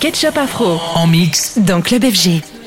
Ketchup Afro. En mix. Dans Club FG.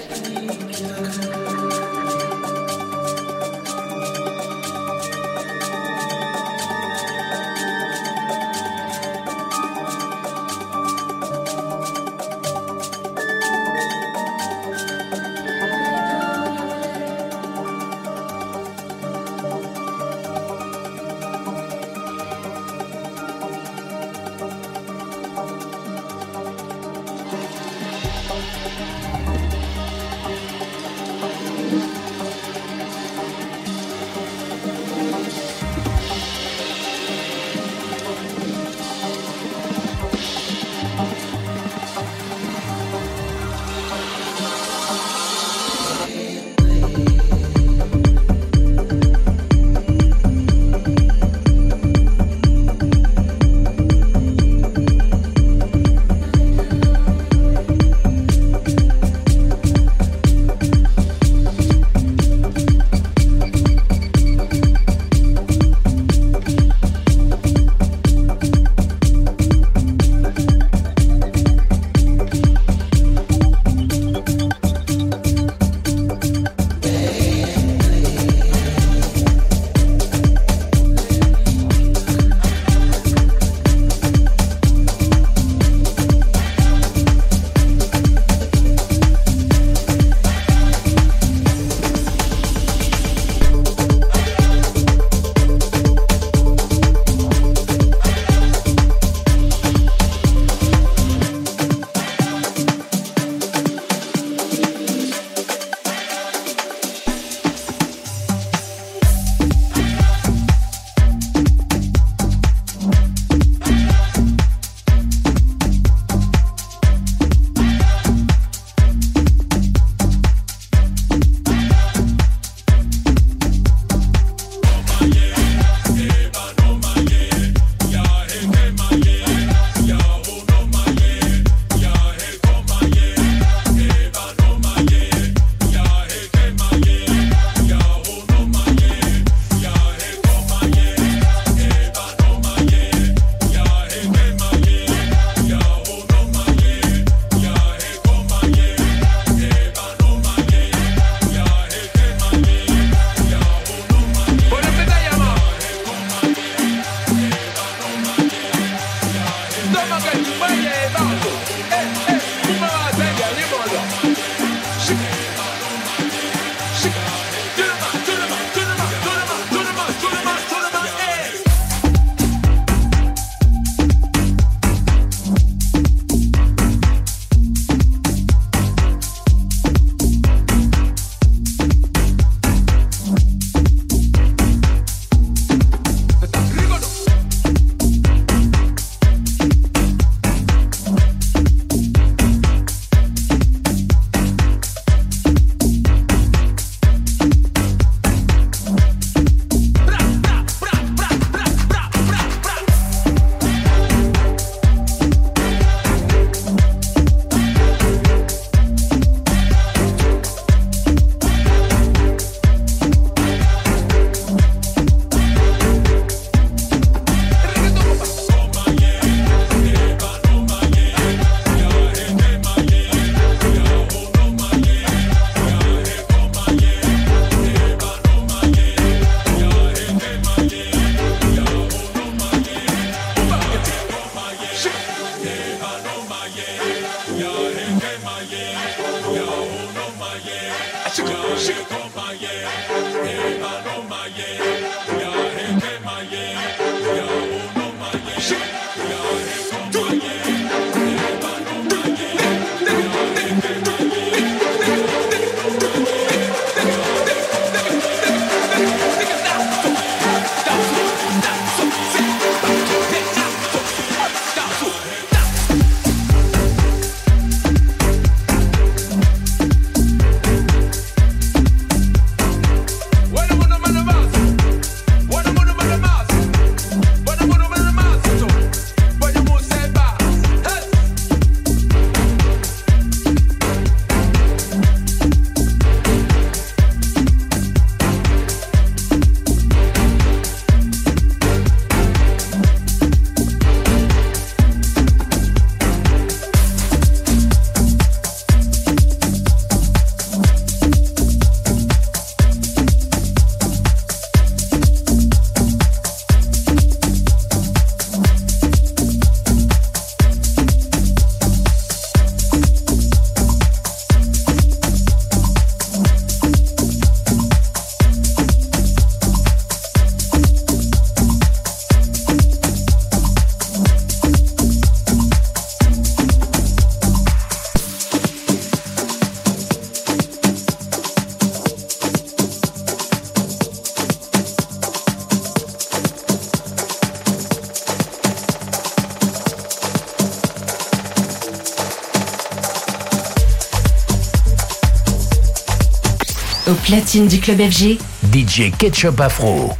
Platine du club FG. DJ Ketchup Afro.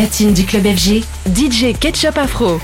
Platine du club FG, DJ Ketchup Afro.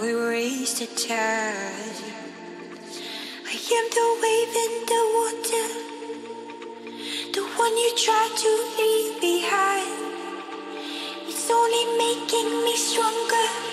we raise the tide. I am the wave in the water, the one you try to leave behind. It's only making me stronger.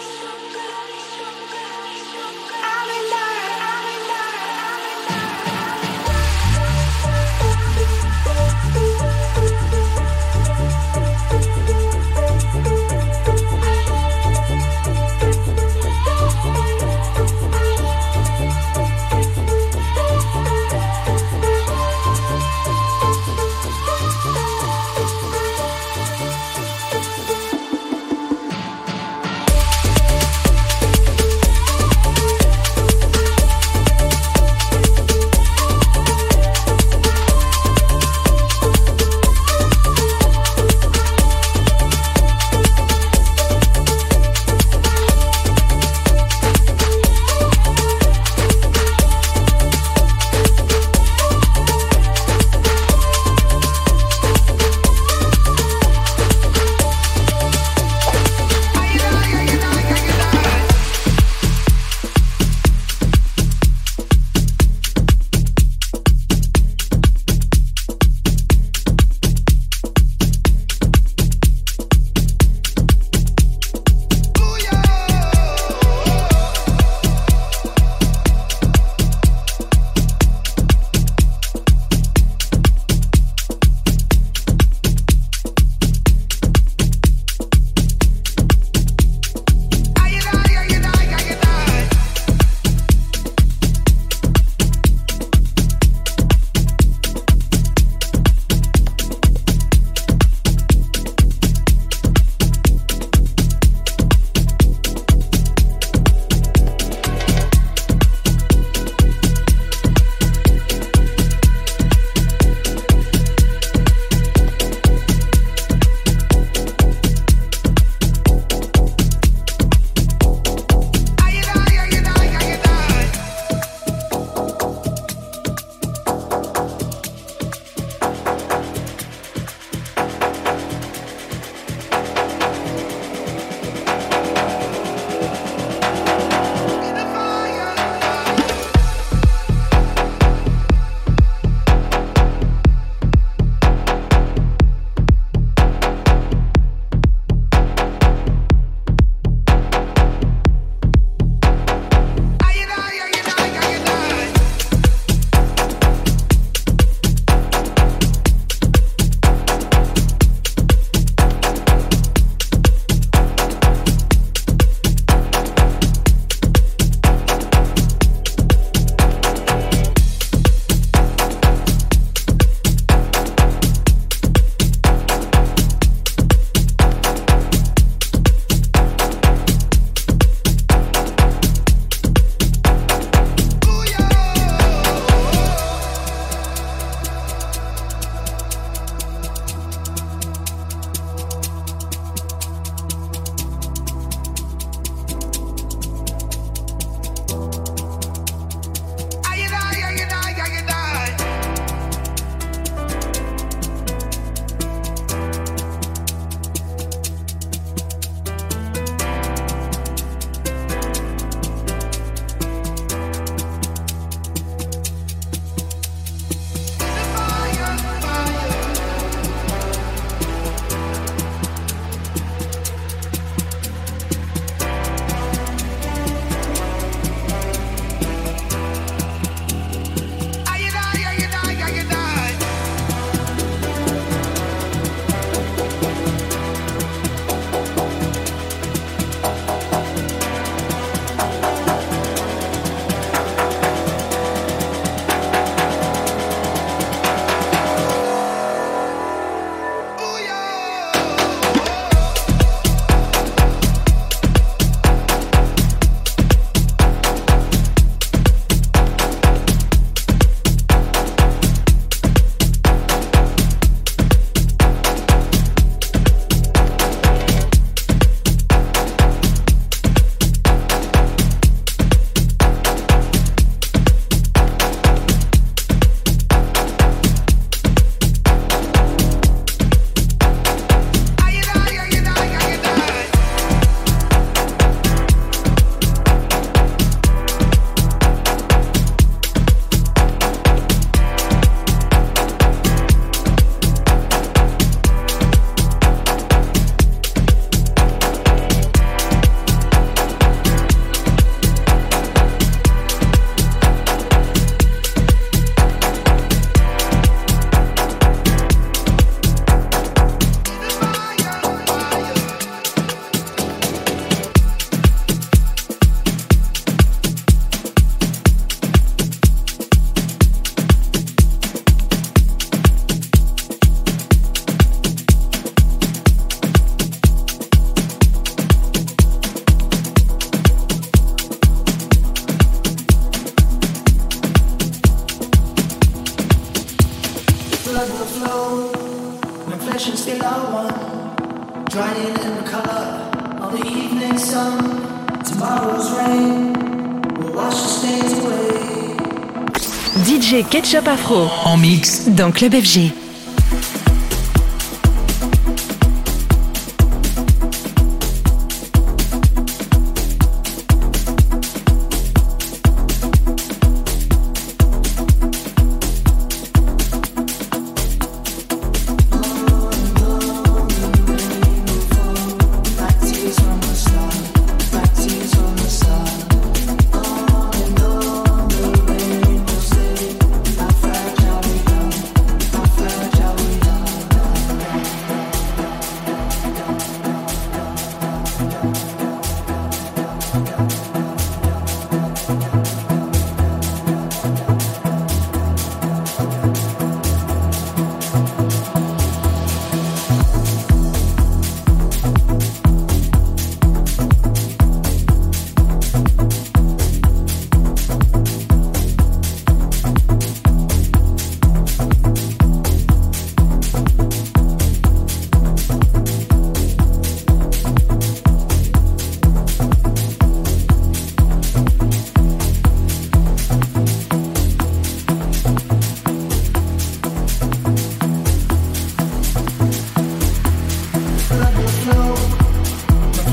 Ketchup Afro. En mix. Dans Club FG.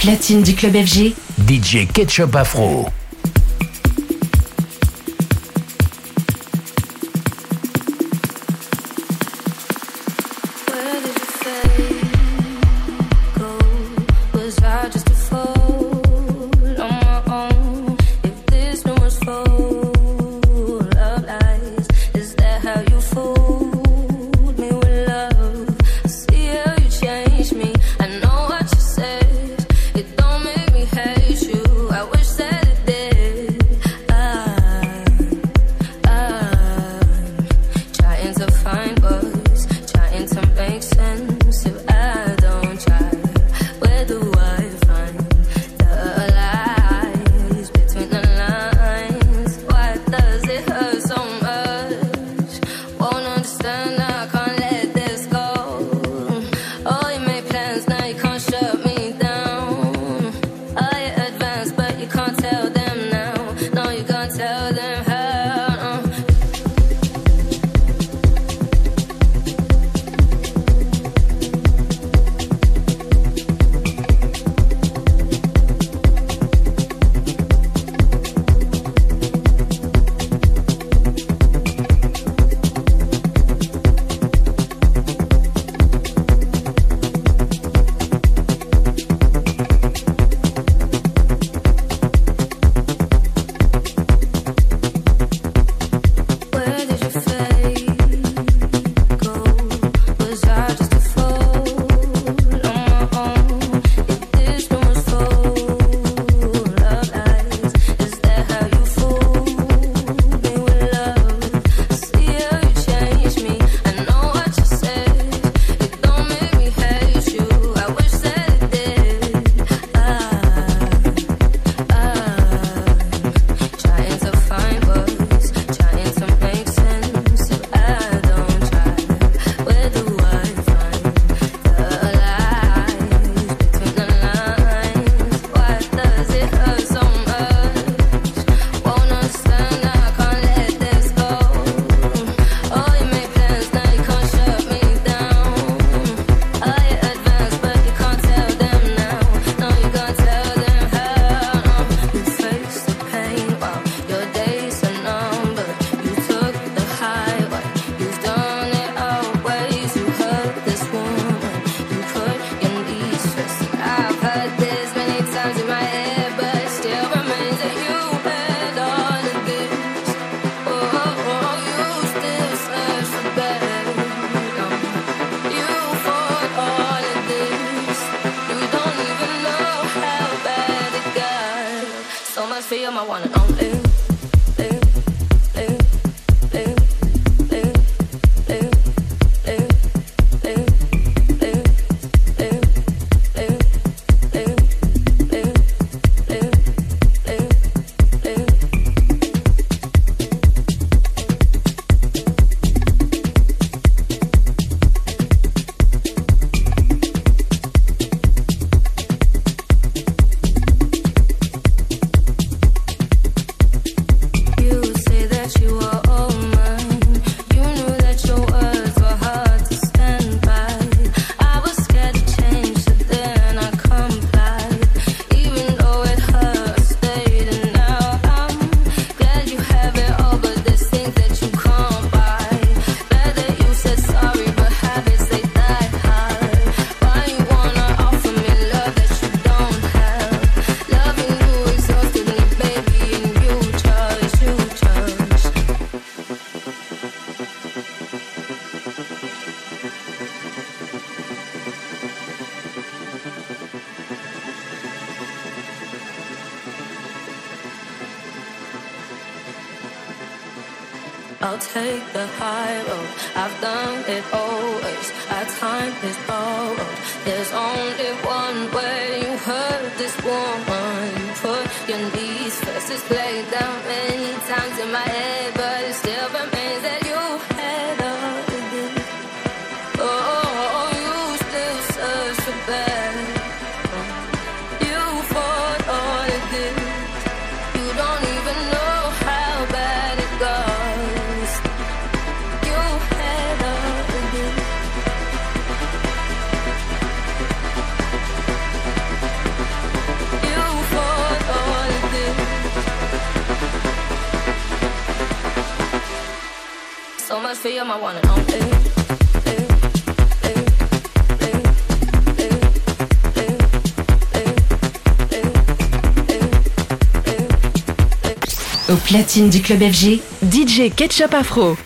Platine du club FG. DJ Ketchup Afro. so much for you, my one and only. Au platine du club FG, DJ Ketchup Afro.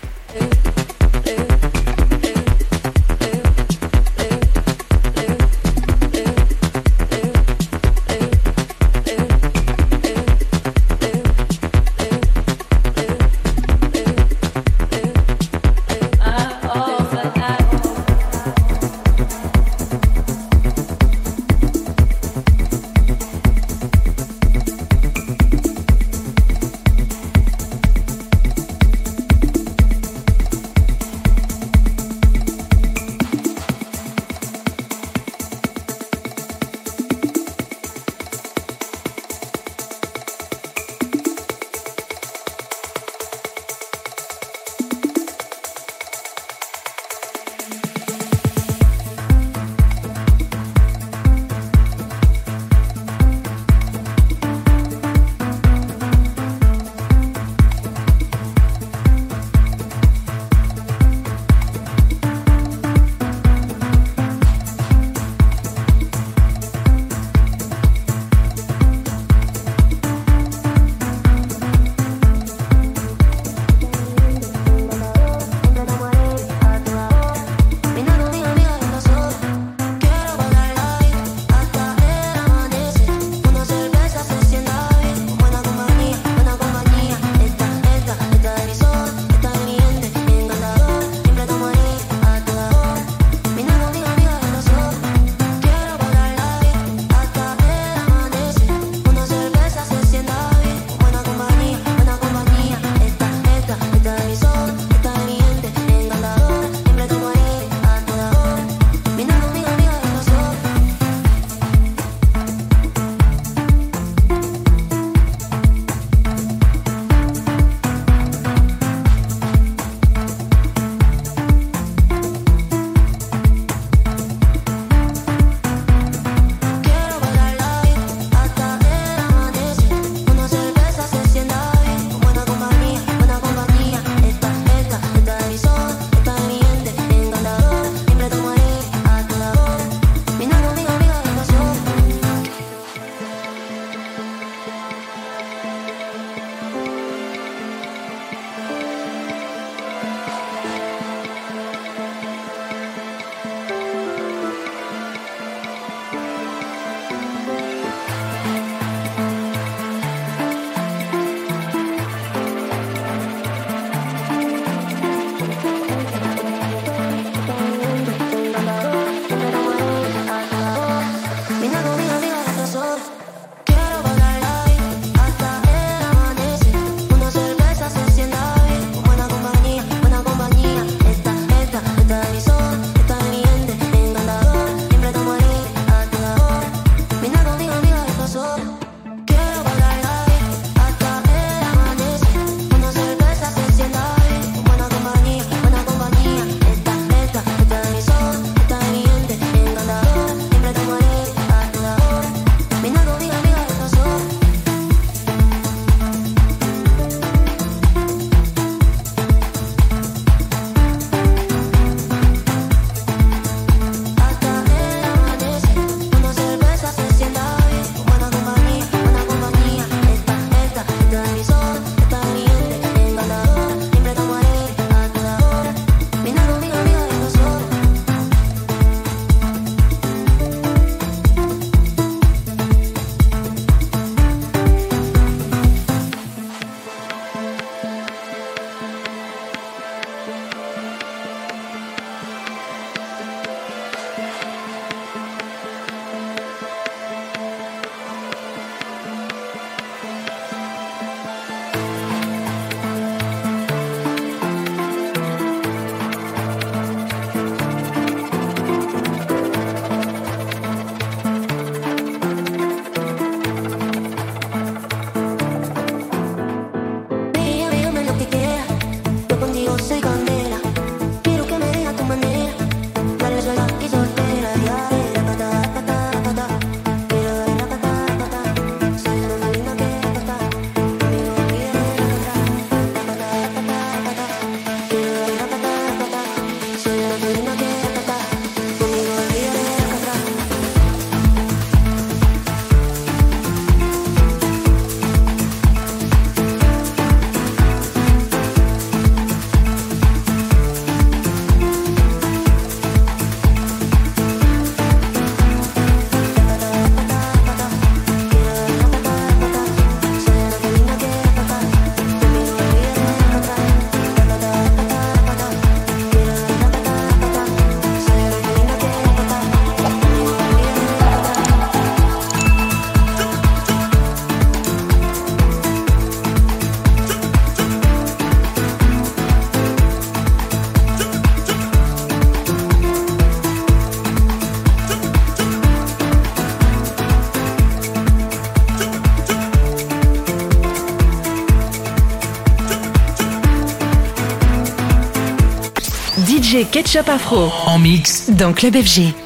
Ketchup Afro. En mix. Dans Club FG.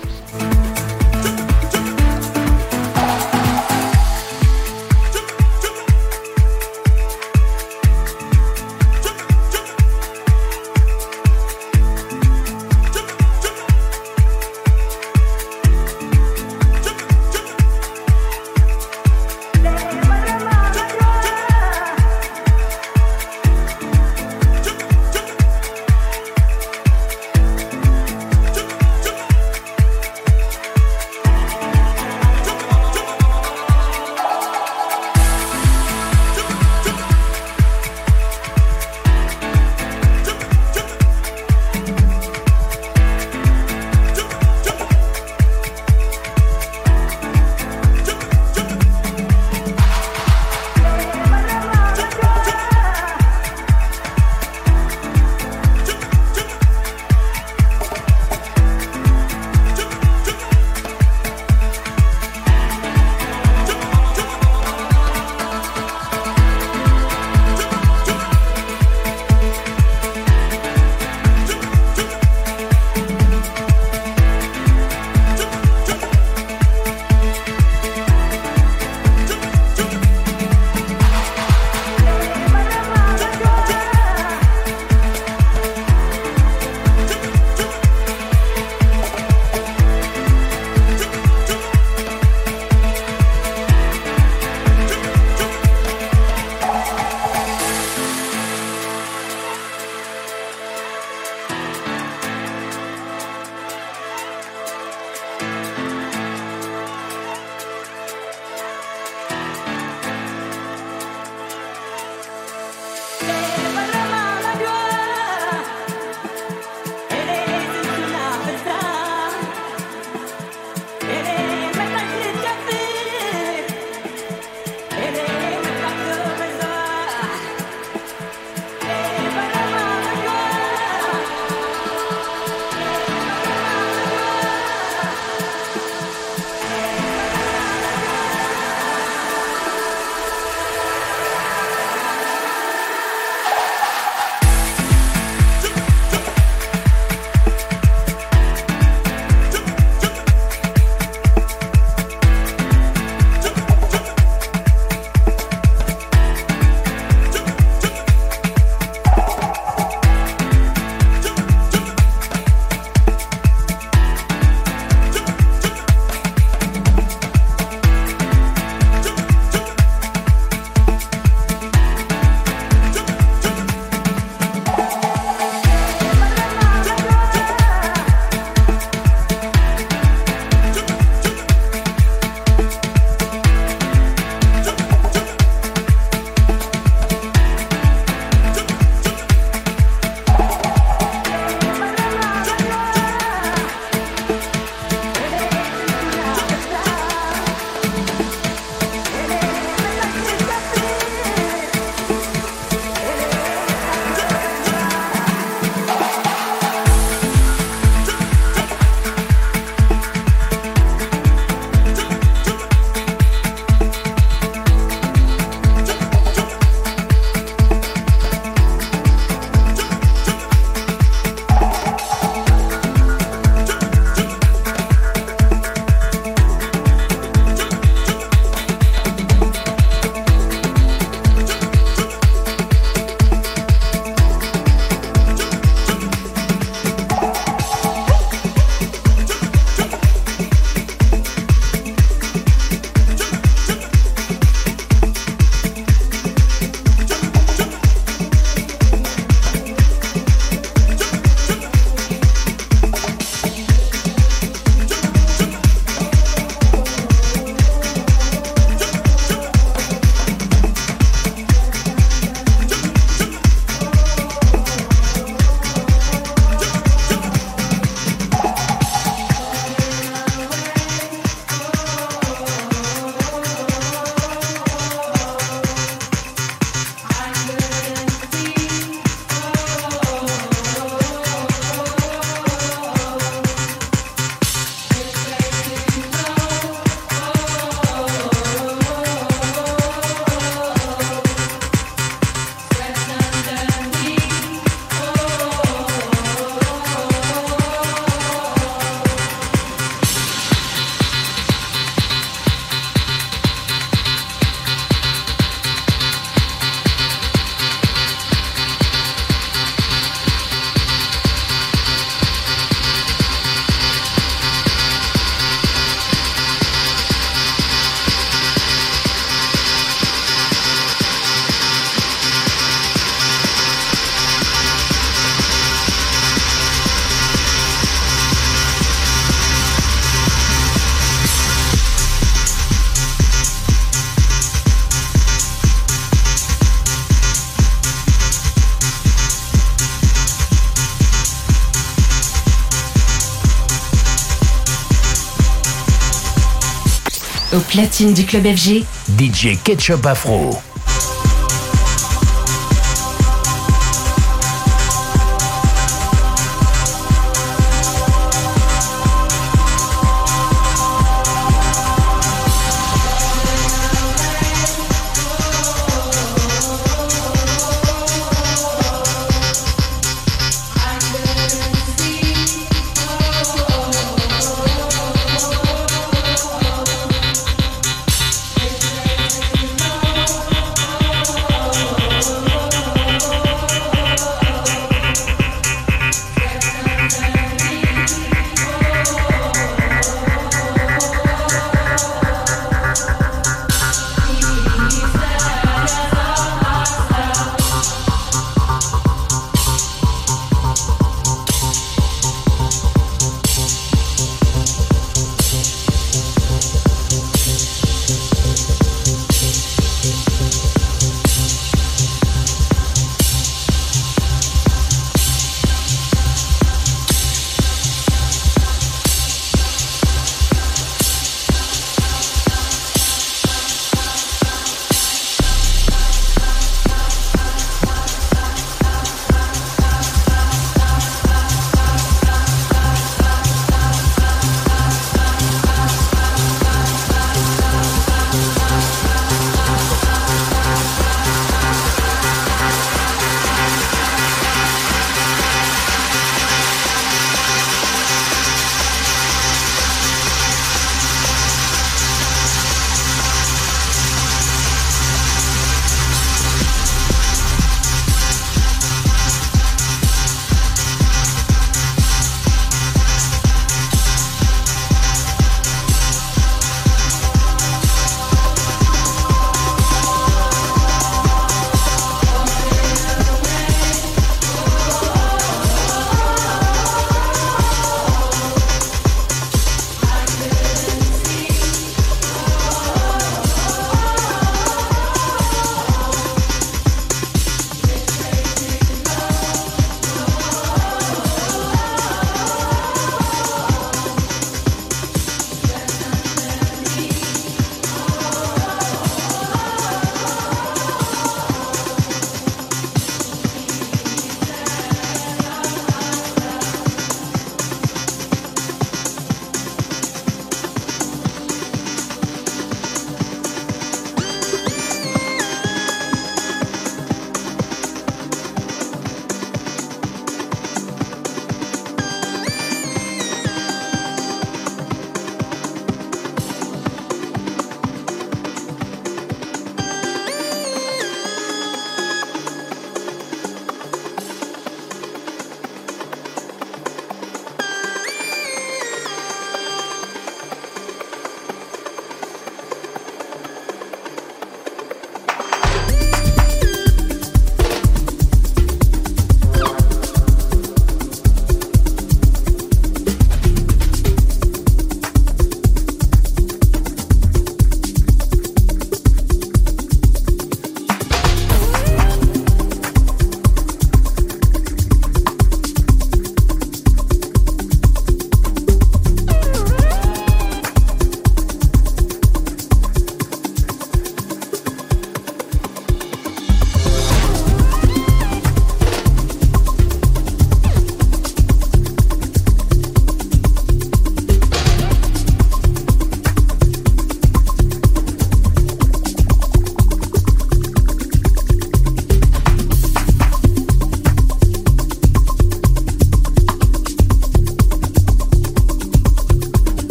Platine du club FG, DJ Ketchup Afro.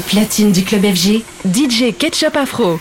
Platine du club FG, DJ Ketchup Afro.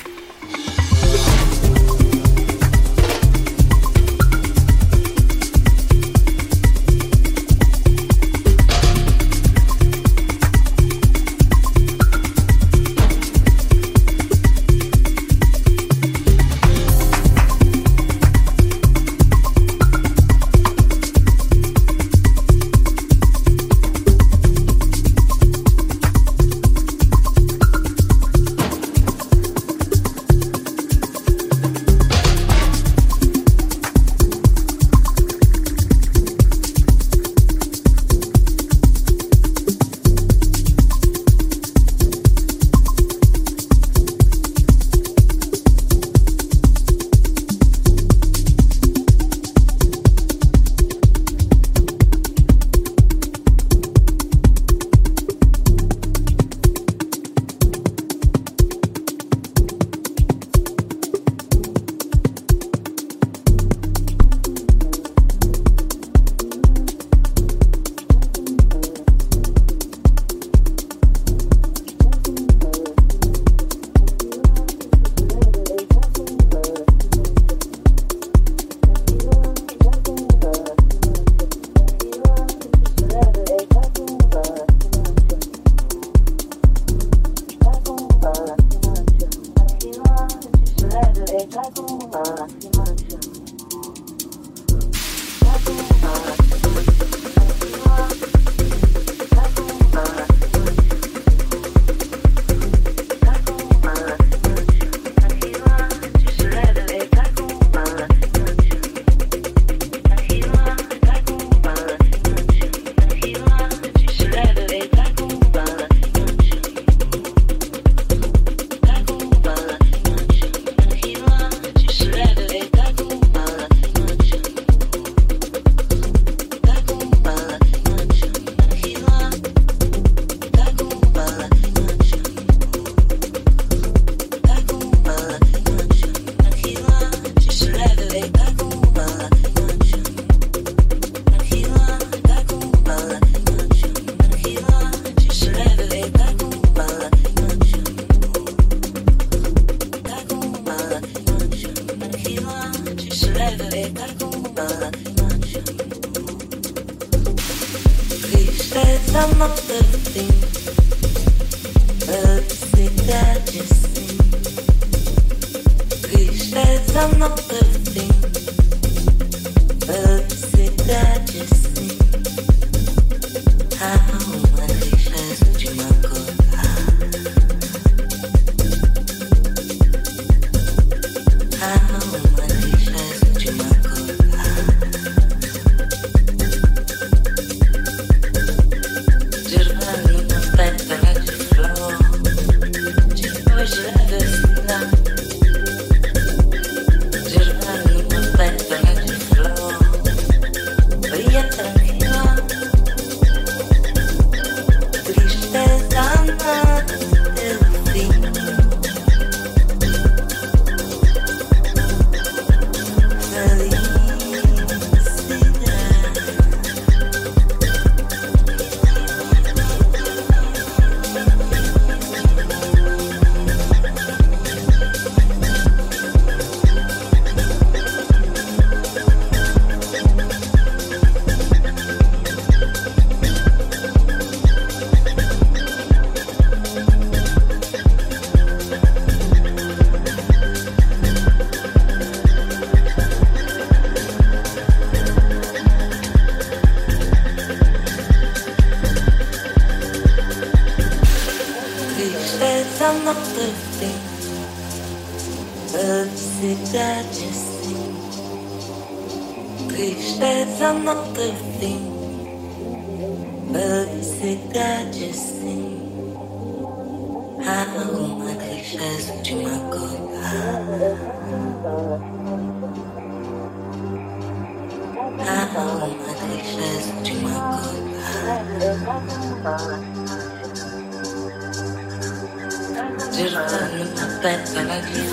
that's I love.